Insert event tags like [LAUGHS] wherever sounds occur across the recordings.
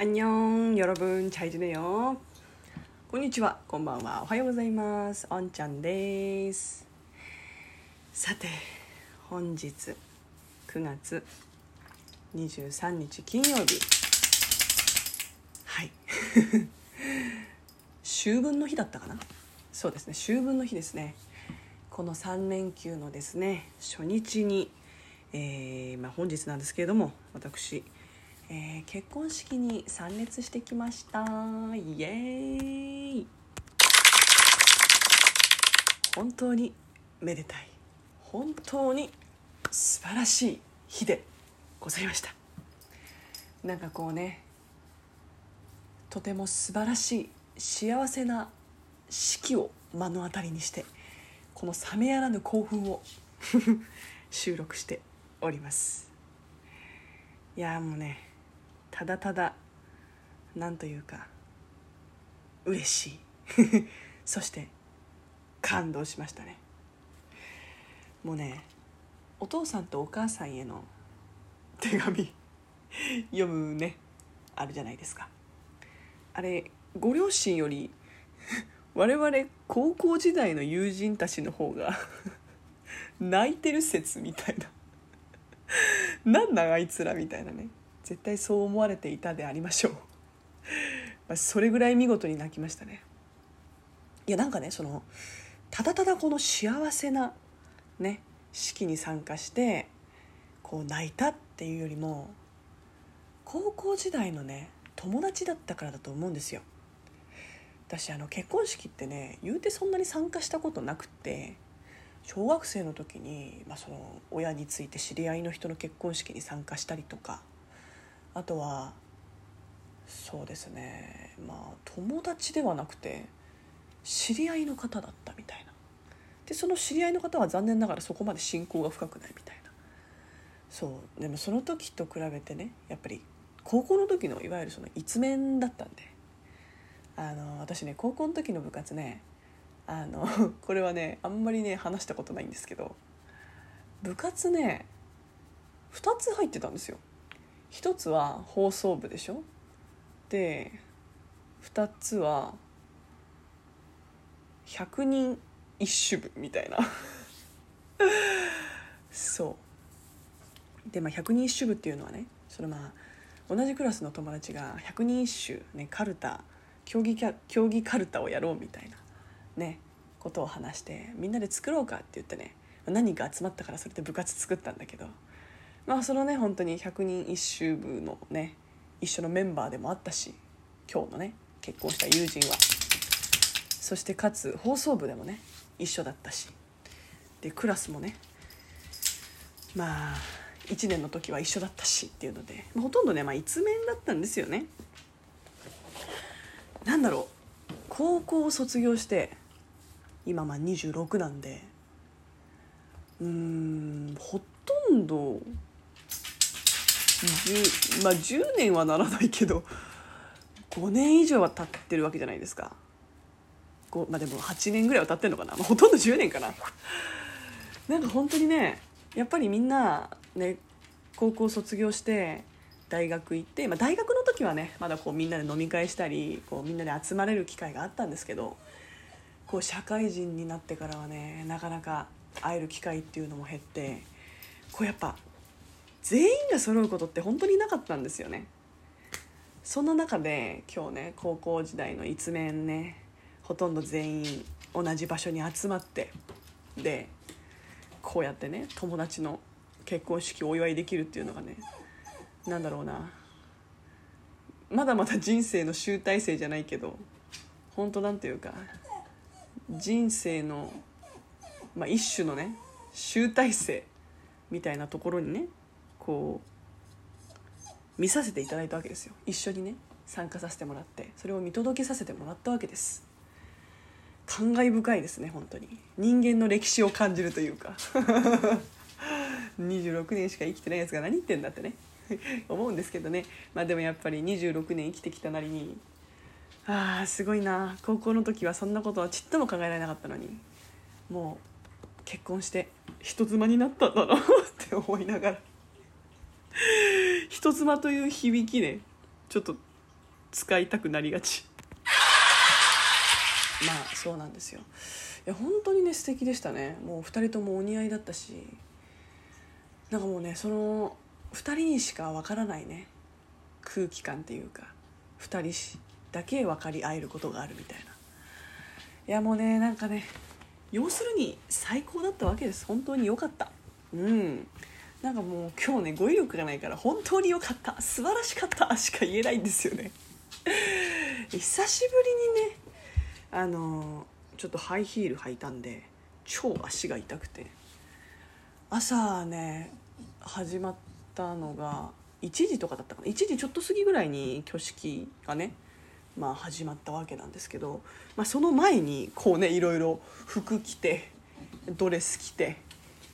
アンニョン、よろぶん、チャイジネよ。こんにちは、こんばんは、おはようございます。おんちゃんです。さて、本日9月23日金曜日。はい。秋分の日だったかなそうですね、秋分の日ですね。この3連休のですね、初日に、えーまあ、本日なんですけれども、私、えー結婚式に参列してきました。イエーイ。本当にめでたい。本当に素晴らしい日でございました。なんかこうねとても素晴らしい幸せな式を目の当たりにしてこの冷めやらぬ興奮を [LAUGHS] 収録しております。いやもうねただただなんというか嬉しい。[LAUGHS] そして感動しましたね。もうねお父さんとお母さんへの手紙読むねあるじゃないですか。あれご両親より我々高校時代の友人たちの方が泣いてる説みたいな。[LAUGHS] なんなんあいつらみたいなね。絶対そう思われていたでありましょう。[LAUGHS] まあそれぐらい見事に泣きましたね。いやなんかねそのただただこの幸せなね式に参加してこう泣いたっていうよりも高校時代のね友達だったからだと思うんですよ。私あの結婚式ってね言うてそんなに参加したことなくって小学生の時に、まあ、その親について知り合いの人の結婚式に参加したりとかあとはそうですね。まあ友達ではなくて知り合いの方だったみたいな。でその知り合いの方は残念ながらそこまで親交が深くないみたいな。そう。でもその時と比べてねやっぱり高校の時のいわゆるその一面だったんであの私ね高校の時の部活ねあの [LAUGHS] これはねあんまりね話したことないんですけど部活ね2つ入ってたんですよ。1つは放送部でしょ？で2つは100人一首部みたいな。[LAUGHS] そう。でまあ100人一首部っていうのはねそれまあ同じクラスの友達が100人一首ねカルタ競技競技カルタをやろうみたいなねことを話してみんなで作ろうかって言ってね何人か集まったからそれで部活作ったんだけど。まあそのね本当に100人一首部のね一緒のメンバーでもあったし今日のね結婚した友人は。そしてかつ放送部でもね一緒だったし。でクラスもねまあ1年の時は一緒だったしっていうので、まあほとんどね、まあ、一面だったんですよね。なんだろう高校を卒業して今まあ26なんでうーんほとんど10まあ10年はならないけど5年以上は経ってるわけじゃないですか。まあでも8年ぐらいは経ってるのかな、まあ、ほとんど10年かな。なんか本当にねやっぱりみんなね高校卒業して大学行って、まあ、大学の時はねまだこうみんなで飲み会したりこうみんなで集まれる機会があったんですけどこう社会人になってからはねなかなか会える機会っていうのも減ってこうやっぱ全員が揃うことって本当になかったんですよね。そんな中で今日ね高校時代の一面ねほとんど全員同じ場所に集まってでこうやってね友達の結婚式をお祝いできるっていうのがねなんだろうな。まだまだ人生の集大成じゃないけど本当なんていうか人生の、まあ、一種のね集大成みたいなところにねこう見させていただいたわけですよ。一緒にね参加させてもらってそれを見届けさせてもらったわけです。感慨深いですね本当に。人間の歴史を感じるというか。[LAUGHS] 26年しか生きてないやつが何言ってんだってね。[LAUGHS] 思うんですけどね。まあでもやっぱり26年生きてきたなりにあーすごいな。高校の時はそんなことはちっとも考えられなかったのにもう結婚して人妻になったんだなって思いながら。[LAUGHS] 人妻という響きねちょっと使いたくなりがち。[LAUGHS] まあそうなんですよ。いや本当にね素敵でしたね。もう2人ともお似合いだったし。なんかもうねその2人にしかわからないね。空気感っていうか2人だけ分かり合えることがあるみたいな。いやもうねなんかね要するに最高だったわけです。本当に良かった。うん。なんかもう今日ね語彙力がないから本当に良かった。素晴らしかった。しか言えないんですよね。久しぶりにねあのちょっとハイヒール履いたんで超足が痛くて。朝ね始まったのが1時とかだったかな。1時ちょっと過ぎぐらいに挙式がねまあ始まったわけなんですけど、まあ、その前にこうねいろいろ服着てドレス着て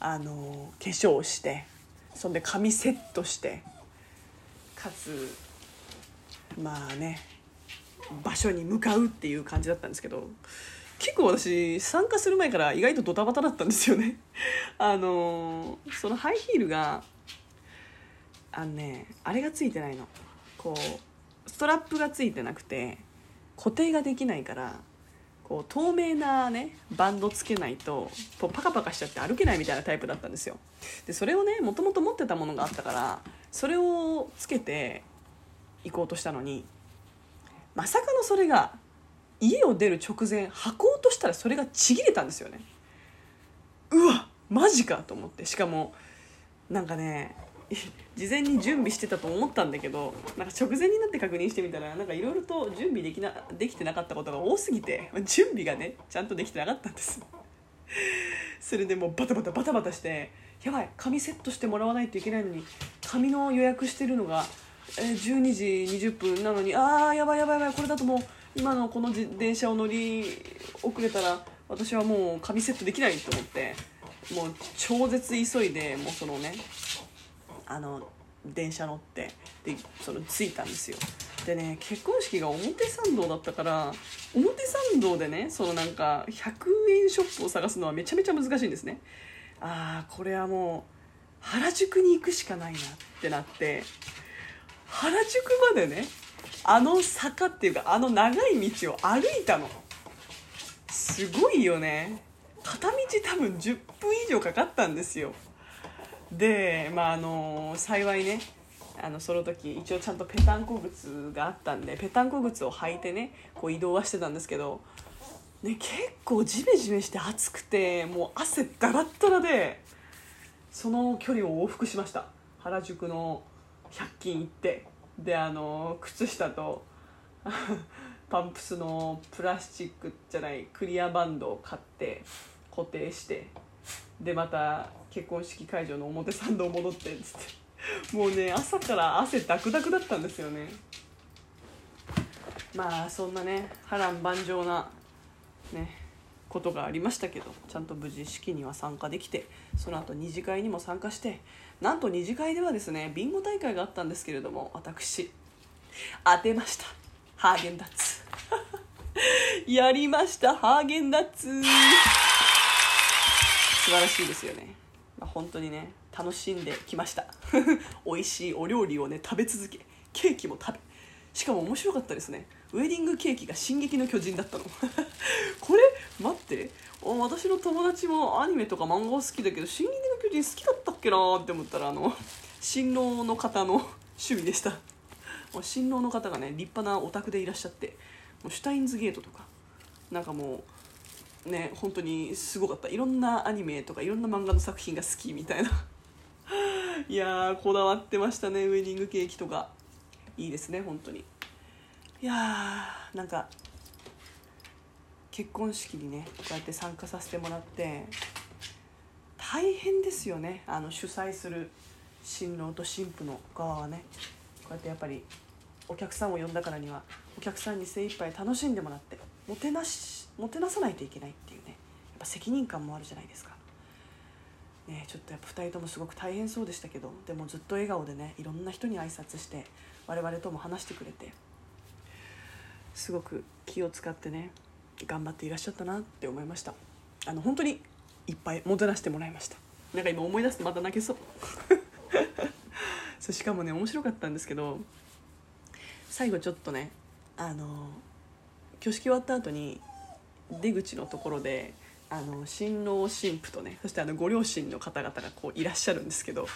あの化粧してそんで髪セットしてかつまあね場所に向かうっていう感じだったんですけど結構私参加する前から意外とドタバタだったんですよね。[LAUGHS] あのそのハイヒールがあのねあれがついてないの。こうストラップがついてなくて固定ができないからこう透明なねバンドつけないとこうパカパカしちゃって歩けないみたいなタイプだったんですよ。でそれをねもともと持ってたものがあったからそれをつけて行こうとしたのにまさかのそれが家を出る直前履こうとしたらそれがちぎれたんですよね。うわマジかと思って。しかもなんかね事前に準備してたと思ったんだけどなんか直前になって確認してみたらなんかいろいろと準備できなできてなかったことが多すぎて準備がねちゃんとできてなかったんです。それでもうバタバタバタバタしてやばい紙セットしてもらわないといけないのに紙の予約してるのが、え、12時20分なのにあーやばいやばいやばいこれだともう今のこの電車を乗り遅れたら私はもう紙セットできないと思ってもう超絶急いでもうそのねあの電車乗ってでその着いたんですよ。でね結婚式が表参道だったから表参道でねそのなんか100円ショップを探すのはめちゃめちゃ難しいんですね。ああこれはもう原宿に行くしかないなってなって原宿までねあの坂っていうかあの長い道を歩いたの。すごいよね。片道多分10分以上かかったんですよ。でまああの幸いねあのその時一応ちゃんとペタンコ靴があったんでペタンコ靴を履いてねこう移動はしてたんですけど、ね、結構ジメジメして暑くてもう汗だらったらでその距離を往復しました。原宿の100均行ってであの靴下と [LAUGHS] パンプスのプラスチックじゃないクリアバンドを買って固定してでまた結婚式会場の表参道戻ってっつって。もうね朝から汗ダクダクだったんですよね。まあそんなね波乱万丈なねことがありましたけどちゃんと無事式には参加できてその後二次会にも参加してなんと二次会ではですねビンゴ大会があったんですけれども私当てました。ハーゲンダッツ。[LAUGHS] やりましたハーゲンダッツ。素晴らしいですよね、まあ、本当にね楽しんできました。[LAUGHS] 美味しいお料理をね食べ続けケーキも食べしかも面白かったですね。ウェディングケーキが「進撃の巨人」だったの。[LAUGHS] これ待って。私の友達もアニメとか漫画好きだけど「進撃の巨人」好きだったっけなって思ったらあの [LAUGHS] 新郎の方の趣味でした。新郎の方がね立派なオタクでいらっしゃってもうシュタインズゲートとかなんかもうね本当にすごかった。いろんなアニメとかいろんな漫画の作品が好きみたいな。[LAUGHS] いやこだわってましたねウェディングケーキとか。いいですね本当に。いやーなんか結婚式にねこうやって参加させてもらって大変ですよねあの主催する新郎と新婦の側はね。こうやってやっぱりお客さんを呼んだからにはお客さんに精一杯楽しんでもらって。もてなしもてなさないといけないっていうね。やっぱ責任感もあるじゃないですか。ね、ちょっとやっぱ2人ともすごく大変そうでしたけどでもずっと笑顔でねいろんな人に挨拶して我々とも話してくれてすごく気を使ってね頑張っていらっしゃったなって思いました。あの本当にいっぱいもてなしてもらいました。なんか今思い出すとまた泣けそう。[LAUGHS] そうしかもね面白かったんですけど最後ちょっとねあの挙式終わった後に出口のところであの新郎新婦とねそしてあのご両親の方々がこういらっしゃるんですけど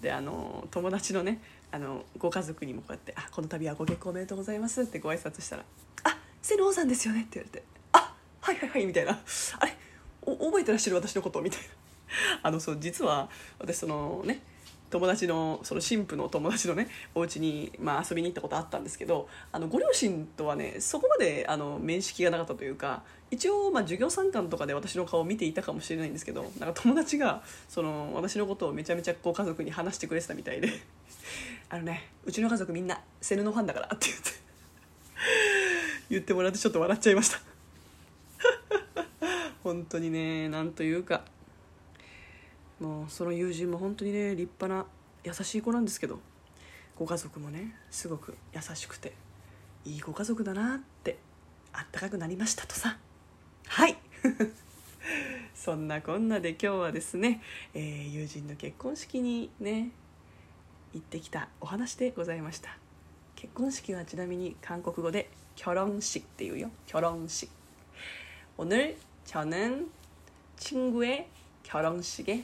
であの友達のねあのご家族にもこうやって「あこの度はご結婚おめでとうございます」ってご挨拶したら「あ瀬能さんですよね」って言われて「あはいはいはい」みたいな「あれ覚えてらっしゃる私のこと」みたいな。あのそう実は私そのね友達のその新婦の友達のねお家にまあ遊びに行ったことあったんですけどあのご両親とはねそこまであの面識がなかったというか一応まあ授業参観とかで私の顔を見ていたかもしれないんですけどなんか友達がその私のことをめちゃめちゃこう家族に話してくれてたみたいで [LAUGHS] あのねうちの家族みんなセヌのファンだからって言って [LAUGHS] 言ってもらってちょっと笑っちゃいました。[LAUGHS] 本当にねなんというかもうその友人も本当にね立派な優しい子なんですけどご家族もねすごく優しくていいご家族だなってあったかくなりましたとさはい[LAUGHS] そんなこんなで今日はですね、えー友人の結婚式にね行ってきたお話でございました結婚式はちなみに韓国語で결혼식っていうよ결혼식 오늘 저는 친구의 결혼식에